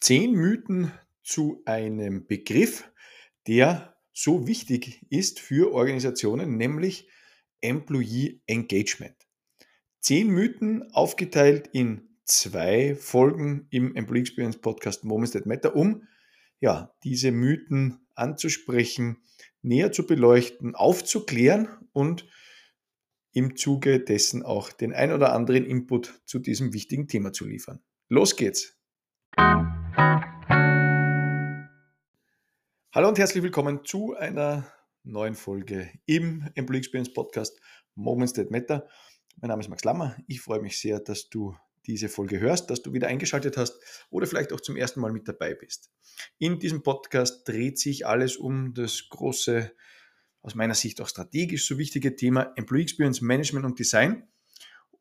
zehn Mythen zu einem Begriff, der so wichtig ist für Organisationen, nämlich Employee Engagement. Zehn Mythen aufgeteilt in zwei Folgen im Employee Experience Podcast Moments That Matter, um ja, diese Mythen anzusprechen, näher zu beleuchten, aufzuklären und im Zuge dessen auch den ein oder anderen Input zu diesem wichtigen Thema zu liefern. Los geht's! Hallo und herzlich willkommen zu einer neuen Folge im Employee Experience Podcast Moments That Matter. Mein Name ist Max Lammer. Ich freue mich sehr, dass du diese Folge hörst, dass du wieder eingeschaltet hast oder vielleicht auch zum ersten Mal mit dabei bist. In diesem Podcast dreht sich alles um das große, aus meiner Sicht auch strategisch so wichtige Thema Employee Experience Management und Design.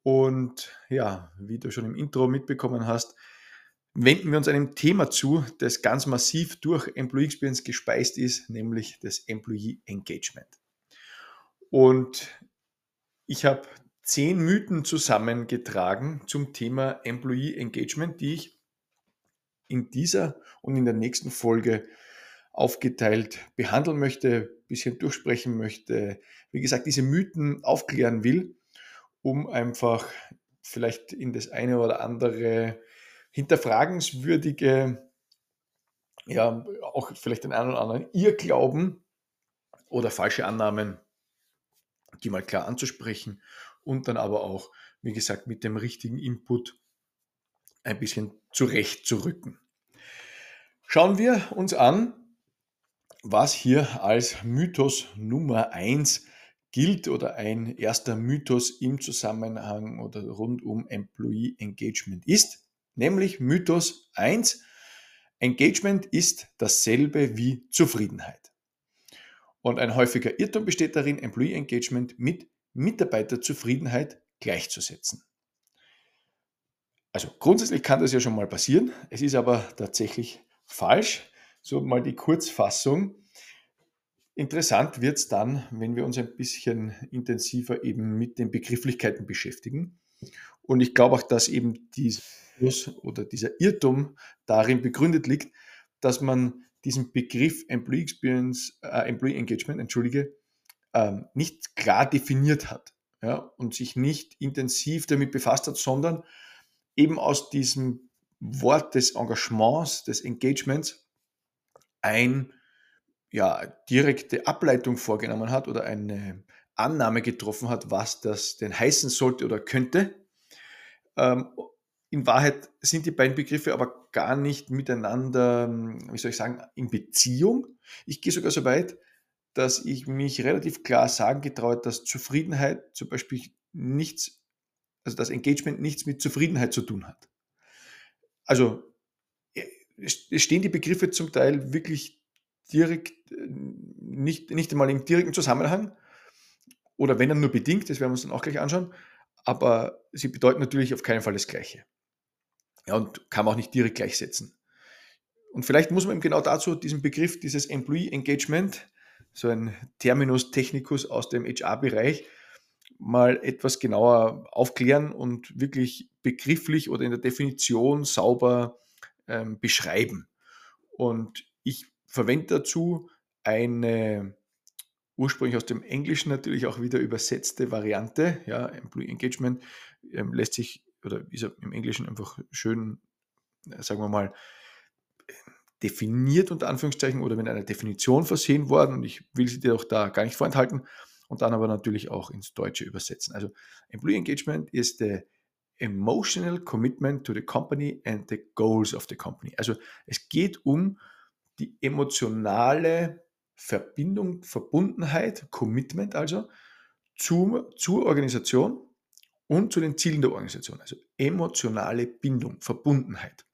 Und ja, wie du schon im Intro mitbekommen hast, wenden wir uns einem Thema zu, das ganz massiv durch Employee Experience gespeist ist, nämlich das Employee Engagement. Und ich habe zehn Mythen zusammengetragen zum Thema Employee Engagement, die ich in dieser und in der nächsten Folge aufgeteilt behandeln möchte, ein bisschen durchsprechen möchte, wie gesagt, diese Mythen aufklären will, um einfach vielleicht in das eine oder andere hinterfragenswürdige, ja, auch vielleicht den einen oder anderen Irrglauben oder falsche Annahmen, die mal klar anzusprechen und dann aber auch, wie gesagt, mit dem richtigen Input ein bisschen zurechtzurücken. Schauen wir uns an, was hier als Mythos Nummer 1 gilt oder ein erster Mythos im Zusammenhang oder rund um Employee Engagement ist. Nämlich Mythos 1, Engagement ist dasselbe wie Zufriedenheit. Und ein häufiger Irrtum besteht darin, Employee Engagement mit Mitarbeiterzufriedenheit gleichzusetzen. Also grundsätzlich kann das ja schon mal passieren, es ist aber tatsächlich falsch. So mal die Kurzfassung. Interessant wird es dann, wenn wir uns ein bisschen intensiver eben mit den Begrifflichkeiten beschäftigen. Und ich glaube auch, dass eben diese oder dieser Irrtum darin begründet liegt, dass man diesen Begriff Employee Experience, äh, Employee Engagement, entschuldige, ähm, nicht klar definiert hat ja, und sich nicht intensiv damit befasst hat, sondern eben aus diesem Wort des Engagements, des Engagements ein ja, direkte Ableitung vorgenommen hat oder eine Annahme getroffen hat, was das denn heißen sollte oder könnte. Ähm, in Wahrheit sind die beiden Begriffe aber gar nicht miteinander, wie soll ich sagen, in Beziehung. Ich gehe sogar so weit, dass ich mich relativ klar sagen getraut, dass Zufriedenheit zum Beispiel nichts, also das Engagement nichts mit Zufriedenheit zu tun hat. Also es stehen die Begriffe zum Teil wirklich direkt, äh, nicht, nicht einmal im direkten Zusammenhang oder wenn dann nur bedingt, das werden wir uns dann auch gleich anschauen, aber sie bedeuten natürlich auf keinen Fall das Gleiche. Ja, und kann man auch nicht direkt gleichsetzen. Und vielleicht muss man eben genau dazu diesen Begriff, dieses Employee Engagement, so ein Terminus technicus aus dem HR-Bereich, mal etwas genauer aufklären und wirklich begrifflich oder in der Definition sauber ähm, beschreiben. Und ich verwende dazu eine ursprünglich aus dem Englischen natürlich auch wieder übersetzte Variante. Ja, Employee Engagement ähm, lässt sich oder ist im Englischen einfach schön, äh, sagen wir mal, definiert unter Anführungszeichen oder mit einer Definition versehen worden und ich will sie dir auch da gar nicht vorenthalten und dann aber natürlich auch ins Deutsche übersetzen. Also Employee Engagement ist the emotional commitment to the company and the goals of the company. Also es geht um die emotionale Verbindung, Verbundenheit, Commitment also zu, zur Organisation und zu den Zielen der Organisation, also emotionale Bindung, Verbundenheit.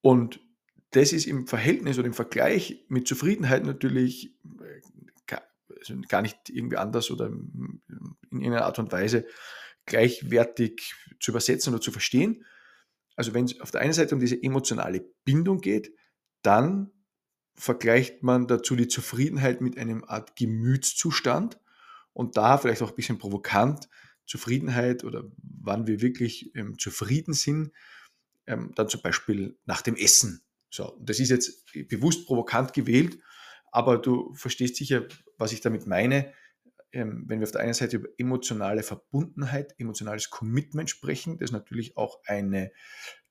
Und das ist im Verhältnis oder im Vergleich mit Zufriedenheit natürlich äh, also gar nicht irgendwie anders oder in irgendeiner Art und Weise gleichwertig zu übersetzen oder zu verstehen. Also wenn es auf der einen Seite um diese emotionale Bindung geht, dann vergleicht man dazu die Zufriedenheit mit einem Art Gemütszustand und da vielleicht auch ein bisschen provokant Zufriedenheit oder wann wir wirklich ähm, zufrieden sind, ähm, dann zum Beispiel nach dem Essen. So, das ist jetzt bewusst provokant gewählt, aber du verstehst sicher, was ich damit meine. Ähm, wenn wir auf der einen Seite über emotionale Verbundenheit, emotionales Commitment sprechen, das natürlich auch eine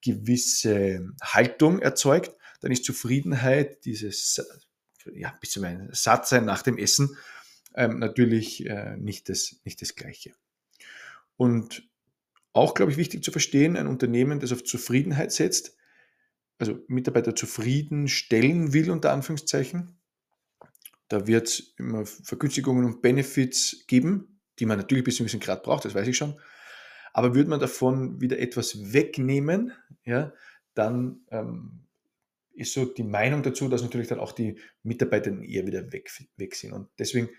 gewisse Haltung erzeugt, dann ist Zufriedenheit, dieses ja, bis zu einem Satz sein nach dem Essen, ähm, natürlich äh, nicht, das, nicht das Gleiche. Und auch, glaube ich, wichtig zu verstehen, ein Unternehmen, das auf Zufriedenheit setzt, also Mitarbeiter zufriedenstellen will, unter Anführungszeichen, da wird es immer Vergünstigungen und Benefits geben, die man natürlich bis zu einem gewissen Grad braucht, das weiß ich schon. Aber würde man davon wieder etwas wegnehmen, ja, dann ähm, ist so die Meinung dazu, dass natürlich dann auch die Mitarbeiter eher wieder weg, weg sind. Und deswegen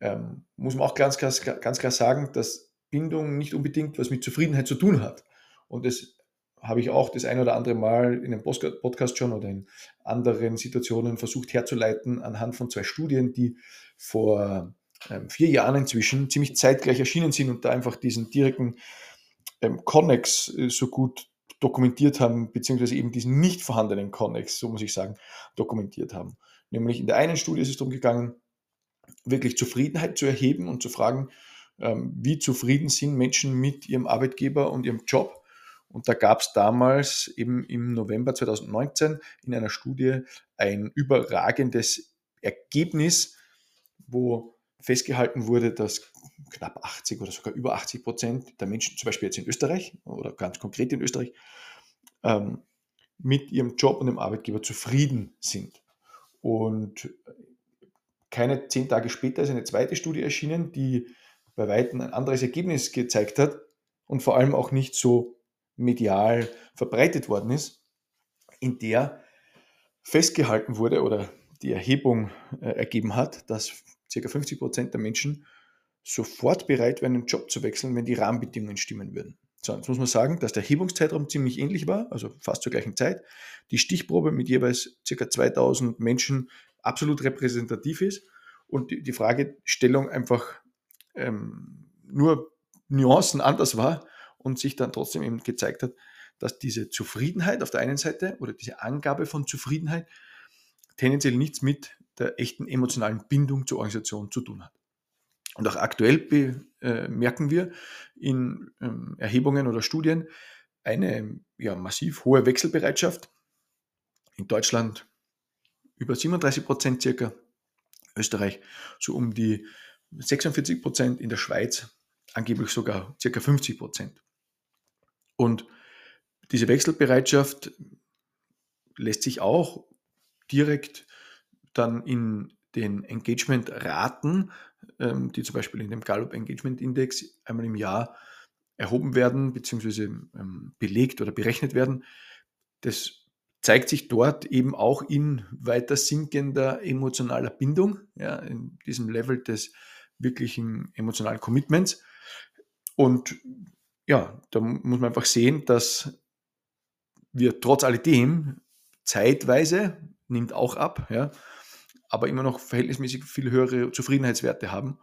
ähm, muss man auch ganz klar, ganz klar sagen, dass Bindung nicht unbedingt was mit Zufriedenheit zu tun hat. Und das habe ich auch das ein oder andere Mal in einem Podcast schon oder in anderen Situationen versucht herzuleiten anhand von zwei Studien, die vor ähm, vier Jahren inzwischen ziemlich zeitgleich erschienen sind und da einfach diesen direkten ähm, Connex äh, so gut dokumentiert haben, beziehungsweise eben diesen nicht vorhandenen Connex, so muss ich sagen, dokumentiert haben. Nämlich in der einen Studie ist es darum gegangen, wirklich Zufriedenheit zu erheben und zu fragen, wie zufrieden sind Menschen mit ihrem Arbeitgeber und ihrem Job. Und da gab es damals eben im November 2019 in einer Studie ein überragendes Ergebnis, wo festgehalten wurde, dass knapp 80 oder sogar über 80 Prozent der Menschen, zum Beispiel jetzt in Österreich oder ganz konkret in Österreich, ähm, mit ihrem Job und dem Arbeitgeber zufrieden sind. Und keine zehn Tage später ist eine zweite Studie erschienen, die bei weitem ein anderes Ergebnis gezeigt hat und vor allem auch nicht so medial verbreitet worden ist, in der festgehalten wurde oder die Erhebung äh, ergeben hat, dass ca. 50 Prozent der Menschen sofort bereit wären, einen Job zu wechseln, wenn die Rahmenbedingungen stimmen würden. So, jetzt muss man sagen, dass der Erhebungszeitraum ziemlich ähnlich war, also fast zur gleichen Zeit. Die Stichprobe mit jeweils ca. 2000 Menschen absolut repräsentativ ist und die, die Fragestellung einfach ähm, nur Nuancen anders war und sich dann trotzdem eben gezeigt hat, dass diese Zufriedenheit auf der einen Seite oder diese Angabe von Zufriedenheit tendenziell nichts mit der echten emotionalen Bindung zur Organisation zu tun hat. Und auch aktuell bemerken äh, wir in ähm, Erhebungen oder Studien eine ja, massiv hohe Wechselbereitschaft. In Deutschland über 37 Prozent circa, Österreich so um die 46 Prozent, in der Schweiz angeblich sogar circa 50 Prozent. Und diese Wechselbereitschaft lässt sich auch direkt dann in den Engagement-Raten, ähm, die zum Beispiel in dem Gallup Engagement Index einmal im Jahr erhoben werden, beziehungsweise ähm, belegt oder berechnet werden, das zeigt sich dort eben auch in weiter sinkender emotionaler Bindung, ja, in diesem Level des wirklichen emotionalen Commitments. Und ja, da muss man einfach sehen, dass wir trotz alledem zeitweise, nimmt auch ab, ja, aber immer noch verhältnismäßig viel höhere Zufriedenheitswerte haben.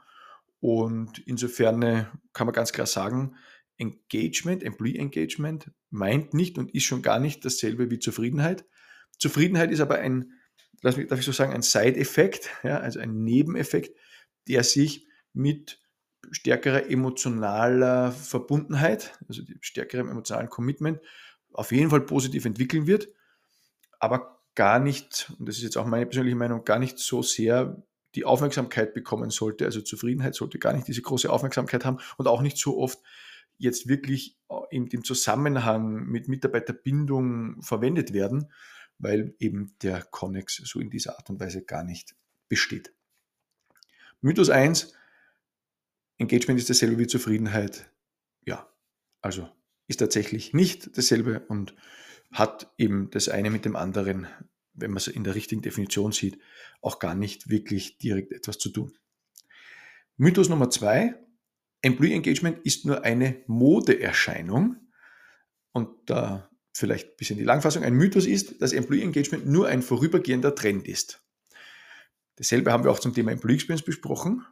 Und insofern äh, kann man ganz klar sagen, Engagement, Employee Engagement meint nicht und ist schon gar nicht dasselbe wie Zufriedenheit. Zufriedenheit ist aber ein, darf ich so sagen, ein Side-Effekt, ja, also ein Nebeneffekt, der sich mit stärkerer emotionaler Verbundenheit, also stärkerem emotionalen Commitment, auf jeden Fall positiv entwickeln wird, aber gar nicht, und das ist jetzt auch meine persönliche Meinung, gar nicht so sehr die Aufmerksamkeit bekommen sollte. Also Zufriedenheit sollte gar nicht diese große Aufmerksamkeit haben und auch nicht so oft jetzt wirklich in dem Zusammenhang mit Mitarbeiterbindung verwendet werden, weil eben der Connex so in dieser Art und Weise gar nicht besteht. Mythos 1, Engagement ist dasselbe wie Zufriedenheit. Ja, also ist tatsächlich nicht dasselbe und hat eben das eine mit dem anderen, wenn man es in der richtigen Definition sieht, auch gar nicht wirklich direkt etwas zu tun. Mythos Nummer zwei, Employee Engagement ist nur eine Modeerscheinung. Und da vielleicht ein bisschen die Langfassung. Ein Mythos ist, dass Employee Engagement nur ein vorübergehender Trend ist. Dasselbe haben wir auch zum Thema Employee Experience besprochen.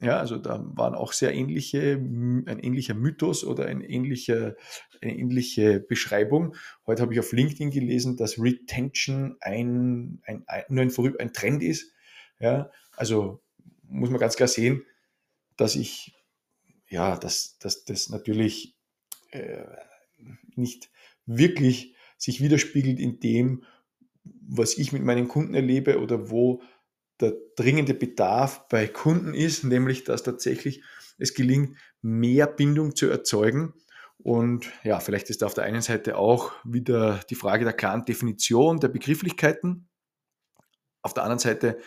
Ja, also da waren auch sehr ähnliche, ein ähnlicher Mythos oder ein ähnlicher, eine ähnliche Beschreibung. Heute habe ich auf LinkedIn gelesen, dass Retention ein, ein, ein, nur ein, ein Trend ist. Ja, also muss man ganz klar sehen, dass ich, ja, dass, dass das natürlich äh, nicht wirklich sich widerspiegelt in dem, was ich mit meinen Kunden erlebe oder wo der dringende Bedarf bei Kunden ist, nämlich dass tatsächlich es gelingt, mehr Bindung zu erzeugen. Und ja, vielleicht ist da auf der einen Seite auch wieder die Frage der klaren Definition der Begrifflichkeiten. Auf der anderen Seite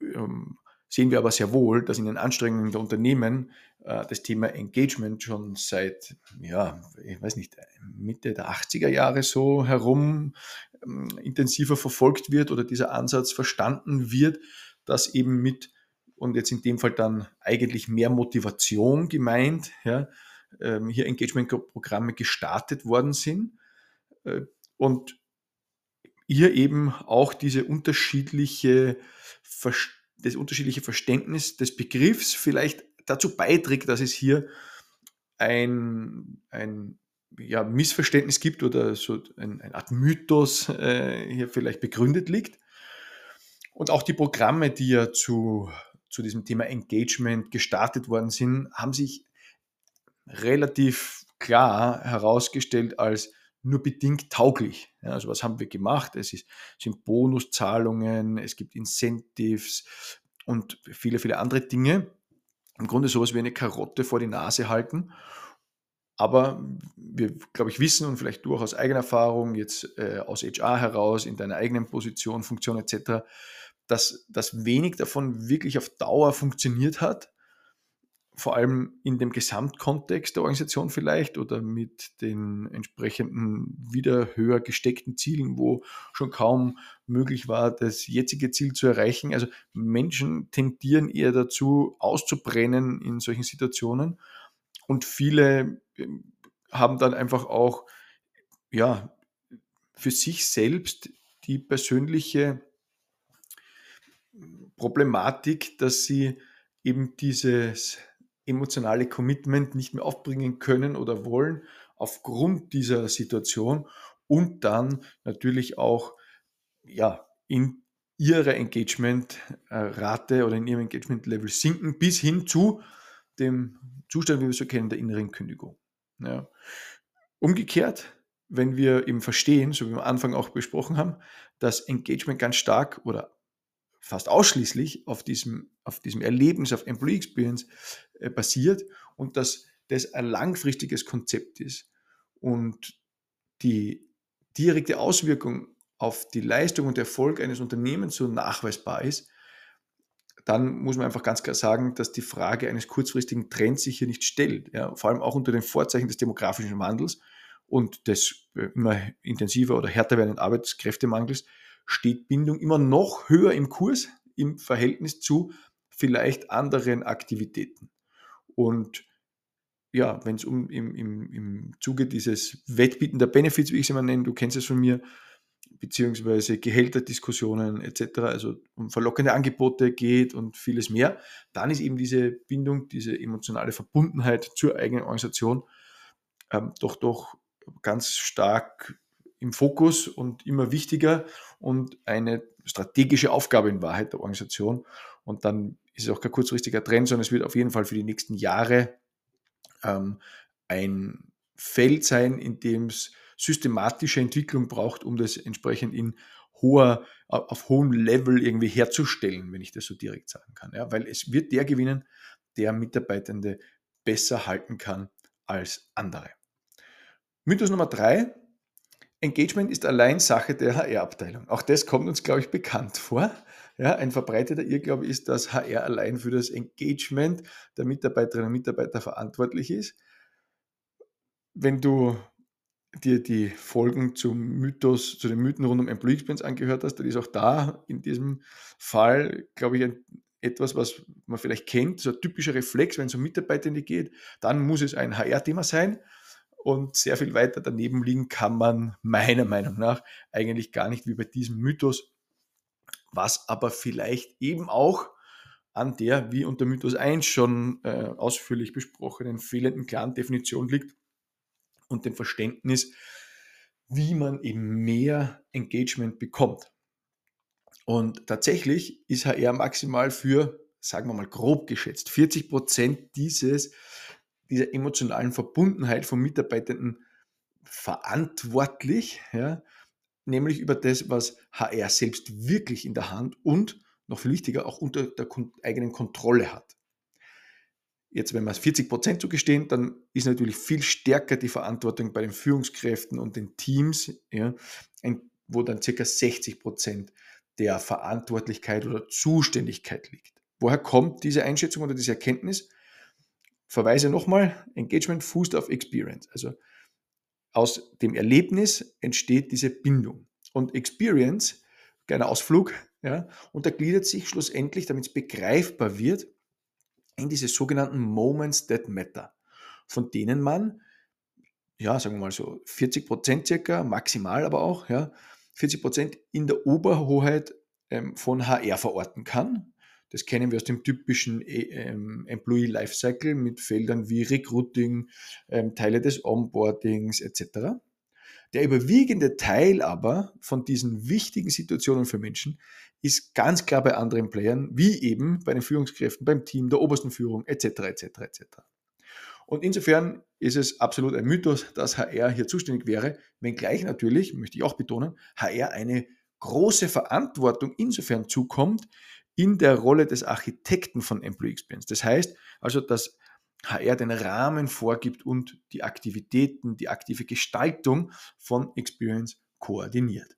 ähm, sehen wir aber sehr wohl, dass in den Anstrengungen der Unternehmen äh, das Thema Engagement schon seit, ja, ich weiß nicht, Mitte der 80er Jahre so herum ähm, intensiver verfolgt wird oder dieser Ansatz verstanden wird, dass eben mit, und jetzt in dem Fall dann eigentlich mehr Motivation gemeint, ja, ähm, hier Engagement-Programme gestartet worden sind. Äh, und hier eben auch diese unterschiedliche Verständnis das unterschiedliche Verständnis des Begriffs vielleicht dazu beiträgt, dass es hier ein, ein ja, Missverständnis gibt oder so ein, eine Art Mythos äh, hier vielleicht begründet liegt. Und auch die Programme, die ja zu, zu diesem Thema Engagement gestartet worden sind, haben sich relativ klar herausgestellt als nur bedingt tauglich. Ja, also was haben wir gemacht? Es ist, sind Bonuszahlungen, es gibt Incentives und viele, viele andere Dinge. Im Grunde sowas wie eine Karotte vor die Nase halten. Aber wir, glaube ich, wissen und vielleicht du auch aus eigener Erfahrung, jetzt äh, aus HR heraus, in deiner eigenen Position, Funktion etc., dass, dass wenig davon wirklich auf Dauer funktioniert hat vor allem in dem Gesamtkontext der Organisation vielleicht oder mit den entsprechenden wieder höher gesteckten Zielen, wo schon kaum möglich war, das jetzige Ziel zu erreichen. Also Menschen tendieren eher dazu, auszubrennen in solchen Situationen und viele ähm, haben dann einfach auch ja, für sich selbst die persönliche Problematik, dass sie eben dieses emotionale Commitment nicht mehr aufbringen können oder wollen aufgrund dieser Situation und dann natürlich auch ja, in ihrer Engagement-Rate oder in ihrem Engagement-Level sinken bis hin zu dem Zustand, wie wir es so kennen, der inneren Kündigung. Ja. Umgekehrt, wenn wir eben verstehen, so wie wir am Anfang auch besprochen haben, dass Engagement ganz stark oder fast ausschließlich auf diesem, auf diesem Erlebnis, auf Employee Experience äh, basiert und dass das ein langfristiges Konzept ist und die direkte Auswirkung auf die Leistung und Erfolg eines Unternehmens so nachweisbar ist, dann muss man einfach ganz klar sagen, dass die Frage eines kurzfristigen Trends sich hier nicht stellt. Ja, vor allem auch unter den Vorzeichen des demografischen Wandels und des äh, immer intensiver oder härter werdenden Arbeitskräftemangels steht Bindung immer noch höher im Kurs im Verhältnis zu vielleicht anderen Aktivitäten. Und ja, wenn es um im, im, im Zuge dieses Wettbieten der Benefits, wie ich es immer nenne, du kennst es von mir, beziehungsweise Gehälterdiskussionen etc., also um verlockende Angebote geht und vieles mehr, dann ist eben diese Bindung, diese emotionale Verbundenheit zur eigenen Organisation ähm, doch doch ganz stark im Fokus und immer wichtiger und eine strategische Aufgabe in Wahrheit der Organisation. Und dann ist es auch kein kurzfristiger Trend, sondern es wird auf jeden Fall für die nächsten Jahre ähm, ein Feld sein, in dem es systematische Entwicklung braucht, um das entsprechend in hoher, auf hohem Level irgendwie herzustellen, wenn ich das so direkt sagen kann. Ja, weil es wird der gewinnen, der Mitarbeitende besser halten kann als andere. Mythos Nummer drei, Engagement ist allein Sache der HR-Abteilung. Auch das kommt uns, glaube ich, bekannt vor. Ja, ein verbreiteter Irrglaube ist, dass HR allein für das Engagement der Mitarbeiterinnen und Mitarbeiter verantwortlich ist. Wenn du dir die Folgen zum Mythos, zu den Mythen rund um Employee Experience angehört hast, dann ist auch da in diesem Fall, glaube ich, ein, etwas, was man vielleicht kennt, so ein typischer Reflex, wenn es um Mitarbeitende geht, dann muss es ein HR-Thema sein und sehr viel weiter daneben liegen kann man meiner Meinung nach eigentlich gar nicht wie bei diesem Mythos, was aber vielleicht eben auch an der, wie unter Mythos 1 schon äh, ausführlich besprochenen, fehlenden klaren Definition liegt und dem Verständnis, wie man eben mehr Engagement bekommt. Und tatsächlich ist HR maximal für, sagen wir mal grob geschätzt, 40 Prozent dieses, dieser emotionalen Verbundenheit von Mitarbeitenden verantwortlich, ja, nämlich über das, was HR selbst wirklich in der Hand und noch viel wichtiger auch unter der eigenen Kontrolle hat. Jetzt, wenn wir es 40 Prozent zugestehen, dann ist natürlich viel stärker die Verantwortung bei den Führungskräften und den Teams, ja, wo dann circa 60 Prozent der Verantwortlichkeit oder Zuständigkeit liegt. Woher kommt diese Einschätzung oder diese Erkenntnis? Verweise nochmal, Engagement fußt auf Experience. Also aus dem Erlebnis entsteht diese Bindung. Und Experience, kleiner Ausflug, ja, untergliedert sich schlussendlich, damit es begreifbar wird, in diese sogenannten Moments that matter, von denen man, ja, sagen wir mal so 40 Prozent circa, maximal aber auch, ja, 40 Prozent in der Oberhoheit ähm, von HR verorten kann. Das kennen wir aus dem typischen äh, ähm, Employee Lifecycle mit Feldern wie Recruiting, ähm, Teile des Onboardings etc. Der überwiegende Teil aber von diesen wichtigen Situationen für Menschen ist ganz klar bei anderen Playern, wie eben bei den Führungskräften, beim Team, der obersten Führung etc. etc. etc. Und insofern ist es absolut ein Mythos, dass HR hier zuständig wäre, wenngleich natürlich, möchte ich auch betonen, HR eine große Verantwortung insofern zukommt in der Rolle des Architekten von Employee Experience. Das heißt also, dass HR den Rahmen vorgibt und die Aktivitäten, die aktive Gestaltung von Experience koordiniert.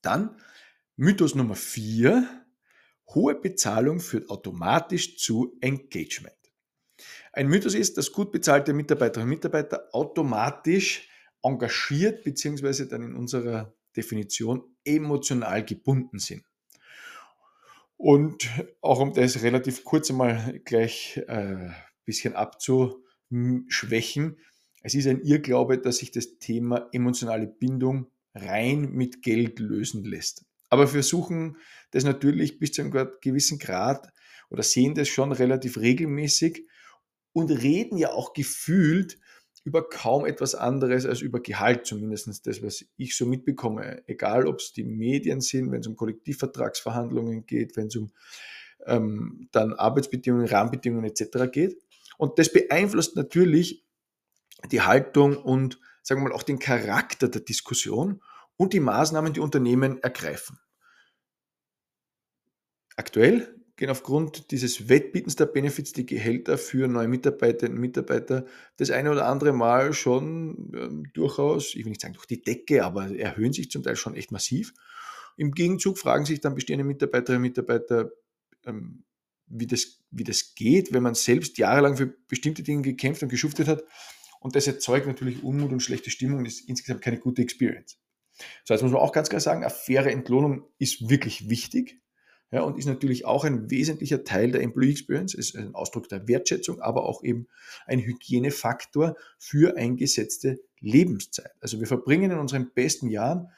Dann Mythos Nummer 4. Hohe Bezahlung führt automatisch zu Engagement. Ein Mythos ist, dass gut bezahlte Mitarbeiterinnen und Mitarbeiter automatisch engagiert bzw. dann in unserer Definition emotional gebunden sind. Und auch um das relativ kurz einmal gleich ein äh, bisschen abzuschwächen, es ist ein Irrglaube, dass sich das Thema emotionale Bindung rein mit Geld lösen lässt. Aber wir versuchen das natürlich bis zu einem gewissen Grad oder sehen das schon relativ regelmäßig und reden ja auch gefühlt über kaum etwas anderes als über Gehalt, zumindest das, was ich so mitbekomme. Egal, ob es die Medien sind, wenn es um Kollektivvertragsverhandlungen geht, wenn es um ähm, dann Arbeitsbedingungen, Rahmenbedingungen etc. geht. Und das beeinflusst natürlich die Haltung und, sagen wir mal, auch den Charakter der Diskussion und die Maßnahmen, die Unternehmen ergreifen. Aktuell gehen aufgrund dieses Wettbietens der Benefits die Gehälter für neue Mitarbeiterinnen und Mitarbeiter das eine oder andere Mal schon ähm, durchaus, ich will nicht sagen durch die Decke, aber erhöhen sich zum Teil schon echt massiv. Im Gegenzug fragen sich dann bestehende Mitarbeiterinnen und Mitarbeiter, ähm, wie, das, wie das geht, wenn man selbst jahrelang für bestimmte Dinge gekämpft und geschuftet hat. Und das erzeugt natürlich Unmut und schlechte Stimmung und ist insgesamt keine gute Experience. So, jetzt muss man auch ganz klar sagen, eine faire Entlohnung ist wirklich wichtig ja, und ist natürlich auch ein wesentlicher Teil der Employee Experience, ist ein Ausdruck der Wertschätzung, aber auch eben ein Hygienefaktor für eingesetzte Lebenszeit. Also wir verbringen in unseren besten Jahren,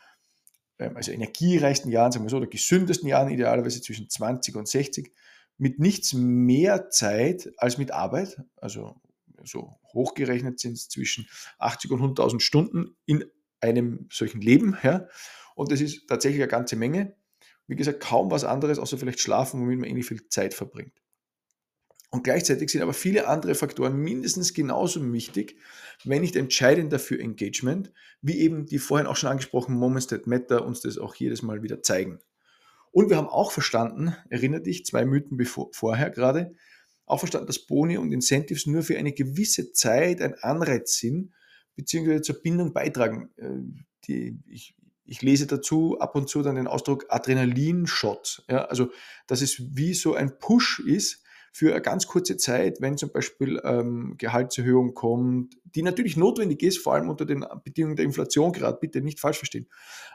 ähm, also energiereichsten Jahren, sagen wir so, oder gesündesten Jahren idealerweise zwischen 20 und 60, mit nichts mehr Zeit als mit Arbeit. Also so hochgerechnet sind es zwischen 80 und 100.000 Stunden in einem solchen Leben. Ja. Und das ist tatsächlich eine ganze Menge wie gesagt, kaum was anderes, außer vielleicht schlafen, womit man irgendwie viel Zeit verbringt. Und gleichzeitig sind aber viele andere Faktoren mindestens genauso wichtig, wenn nicht entscheidender für Engagement, wie eben die vorhin auch schon angesprochenen Moments that Matter uns das auch jedes Mal wieder zeigen. Und wir haben auch verstanden, erinnere dich, zwei Mythen bevor, vorher gerade, auch verstanden, dass Boni und Incentives nur für eine gewisse Zeit ein Anreiz sind, beziehungsweise zur Bindung beitragen. Äh, die, ich ich lese dazu ab und zu dann den Ausdruck Adrenalinshot. Ja, also, dass es wie so ein Push ist für eine ganz kurze Zeit, wenn zum Beispiel ähm, Gehaltserhöhung kommt, die natürlich notwendig ist, vor allem unter den Bedingungen der Inflation gerade, bitte nicht falsch verstehen.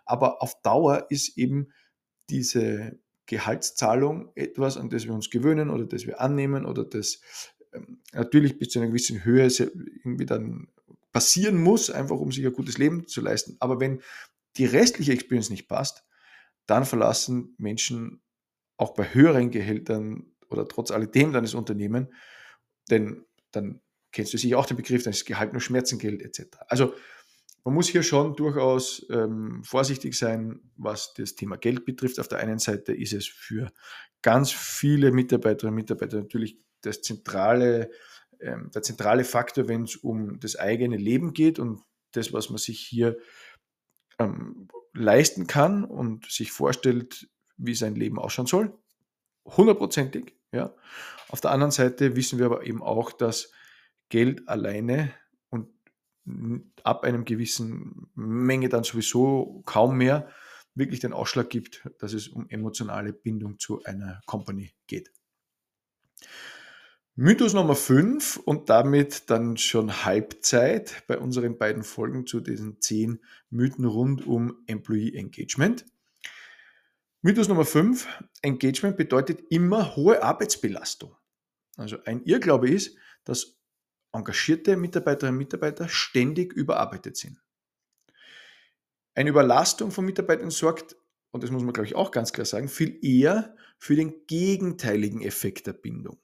Aber auf Dauer ist eben diese Gehaltszahlung etwas, an das wir uns gewöhnen oder das wir annehmen oder das ähm, natürlich bis zu einer gewissen Höhe irgendwie dann passieren muss, einfach um sich ein gutes Leben zu leisten. Aber wenn die restliche Experience nicht passt, dann verlassen Menschen auch bei höheren Gehältern oder trotz alledem dann das Unternehmen, denn dann kennst du sicher auch den Begriff, dann ist Gehalt nur Schmerzengeld etc. Also man muss hier schon durchaus ähm, vorsichtig sein, was das Thema Geld betrifft. Auf der einen Seite ist es für ganz viele Mitarbeiterinnen und Mitarbeiter natürlich das zentrale, ähm, der zentrale Faktor, wenn es um das eigene Leben geht und das, was man sich hier ähm, leisten kann und sich vorstellt, wie sein Leben ausschauen soll. Hundertprozentig. Ja. Auf der anderen Seite wissen wir aber eben auch, dass Geld alleine und ab einem gewissen Menge dann sowieso kaum mehr wirklich den Ausschlag gibt, dass es um emotionale Bindung zu einer Company geht. Mythos Nummer 5 und damit dann schon Halbzeit bei unseren beiden Folgen zu diesen 10 Mythen rund um Employee Engagement. Mythos Nummer 5, Engagement bedeutet immer hohe Arbeitsbelastung. Also ein Irrglaube ist, dass engagierte Mitarbeiterinnen und Mitarbeiter ständig überarbeitet sind. Eine Überlastung von Mitarbeitern sorgt, und das muss man glaube ich auch ganz klar sagen, viel eher für den gegenteiligen Effekt der Bindung.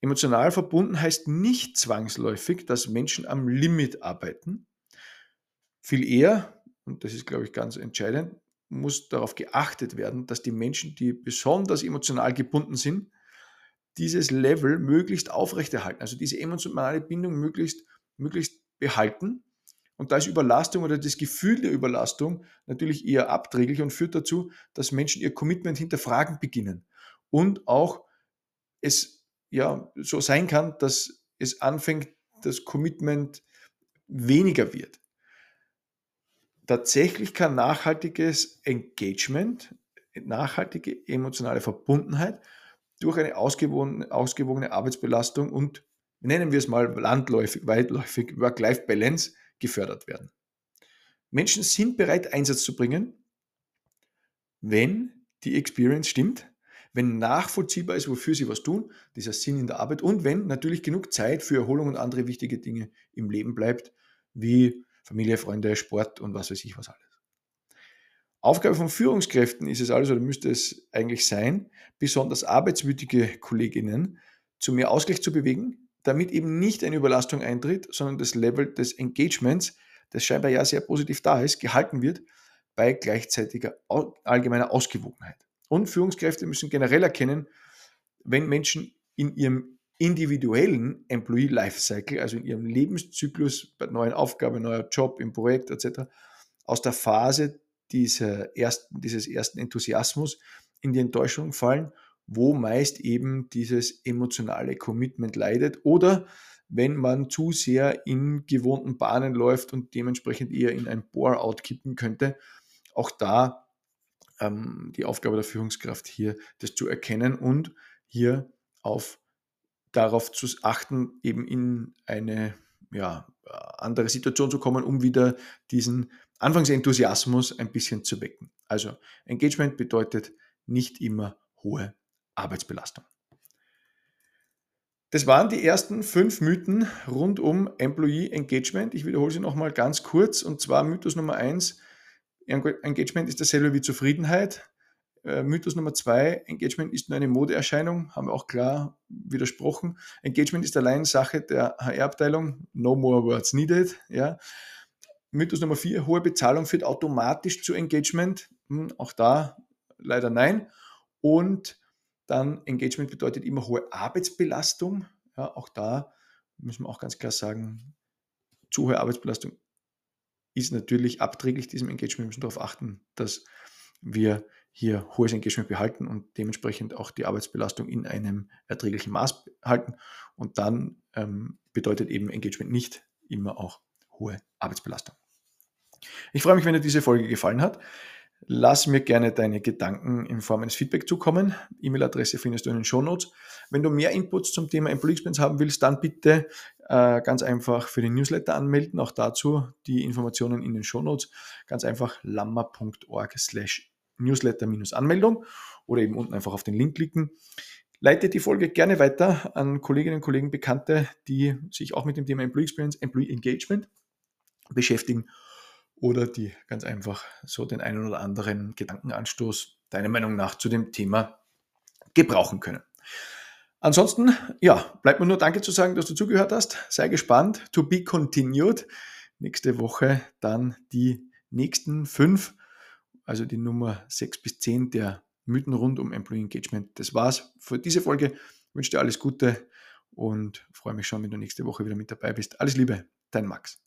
Emotional verbunden heißt nicht zwangsläufig, dass Menschen am Limit arbeiten. Viel eher, und das ist, glaube ich, ganz entscheidend, muss darauf geachtet werden, dass die Menschen, die besonders emotional gebunden sind, dieses Level möglichst aufrechterhalten, also diese emotionale Bindung möglichst, möglichst behalten. Und da ist Überlastung oder das Gefühl der Überlastung natürlich eher abträglich und führt dazu, dass Menschen ihr Commitment hinterfragen beginnen. Und auch es ja so sein kann, dass es anfängt, das Commitment weniger wird. Tatsächlich kann nachhaltiges Engagement, nachhaltige emotionale Verbundenheit durch eine ausgewogene, ausgewogene Arbeitsbelastung und nennen wir es mal landläufig, weitläufig Work-Life-Balance gefördert werden. Menschen sind bereit, Einsatz zu bringen, wenn die Experience stimmt, wenn nachvollziehbar ist, wofür sie was tun, dieser Sinn in der Arbeit und wenn natürlich genug Zeit für Erholung und andere wichtige Dinge im Leben bleibt, wie Familie, Freunde, Sport und was weiß ich was alles. Aufgabe von Führungskräften ist es also, oder müsste es eigentlich sein, besonders arbeitswütige Kolleginnen zu mehr Ausgleich zu bewegen, damit eben nicht eine Überlastung eintritt, sondern das Level des Engagements, das scheinbar ja sehr positiv da ist, gehalten wird bei gleichzeitiger allgemeiner Ausgewogenheit. Und Führungskräfte müssen generell erkennen, wenn Menschen in ihrem individuellen Employee Lifecycle, also in ihrem Lebenszyklus bei neuen Aufgaben, neuer Job, im Projekt etc., aus der Phase dieser ersten, dieses ersten Enthusiasmus in die Enttäuschung fallen, wo meist eben dieses emotionale Commitment leidet oder wenn man zu sehr in gewohnten Bahnen läuft und dementsprechend eher in ein Bore-out kippen könnte. Auch da ähm, die Aufgabe der Führungskraft hier, das zu erkennen und hier auf darauf zu achten, eben in eine ja, andere Situation zu kommen, um wieder diesen Anfangsenthusiasmus ein bisschen zu wecken. Also Engagement bedeutet nicht immer hohe Arbeitsbelastung. Das waren die ersten fünf Mythen rund um Employee Engagement. Ich wiederhole sie nochmal ganz kurz. Und zwar Mythos Nummer eins, Engagement ist dasselbe wie Zufriedenheit. Äh, Mythos Nummer zwei, Engagement ist nur eine Modeerscheinung, haben wir auch klar widersprochen. Engagement ist allein Sache der HR-Abteilung, no more words needed. Ja. Mythos Nummer vier, hohe Bezahlung führt automatisch zu Engagement. Hm, auch da leider nein. Und dann Engagement bedeutet immer hohe Arbeitsbelastung. Ja, auch da müssen wir auch ganz klar sagen, zu hohe Arbeitsbelastung ist natürlich abträglich diesem Engagement. Wir müssen darauf achten, dass wir hier hohes Engagement behalten und dementsprechend auch die Arbeitsbelastung in einem erträglichen Maß halten. Und dann ähm, bedeutet eben Engagement nicht immer auch hohe Arbeitsbelastung. Ich freue mich, wenn dir diese Folge gefallen hat. Lass mir gerne deine Gedanken in Form eines Feedback zukommen. E-Mail-Adresse findest du in den Show Notes. Wenn du mehr Inputs zum Thema Employee Experience haben willst, dann bitte äh, ganz einfach für den Newsletter anmelden. Auch dazu die Informationen in den Show Notes. Ganz einfach lamma.org slash Newsletter-Anmeldung oder eben unten einfach auf den Link klicken. Leite die Folge gerne weiter an Kolleginnen und Kollegen, Bekannte, die sich auch mit dem Thema Employee Experience, Employee Engagement beschäftigen oder die ganz einfach so den einen oder anderen Gedankenanstoß deiner Meinung nach zu dem Thema gebrauchen können. Ansonsten, ja, bleibt mir nur Danke zu sagen, dass du zugehört hast. Sei gespannt. To be continued. Nächste Woche dann die nächsten fünf, also die Nummer sechs bis zehn der Mythen rund um Employee Engagement. Das war's für diese Folge. Ich wünsche dir alles Gute und freue mich schon, wenn du nächste Woche wieder mit dabei bist. Alles Liebe, dein Max.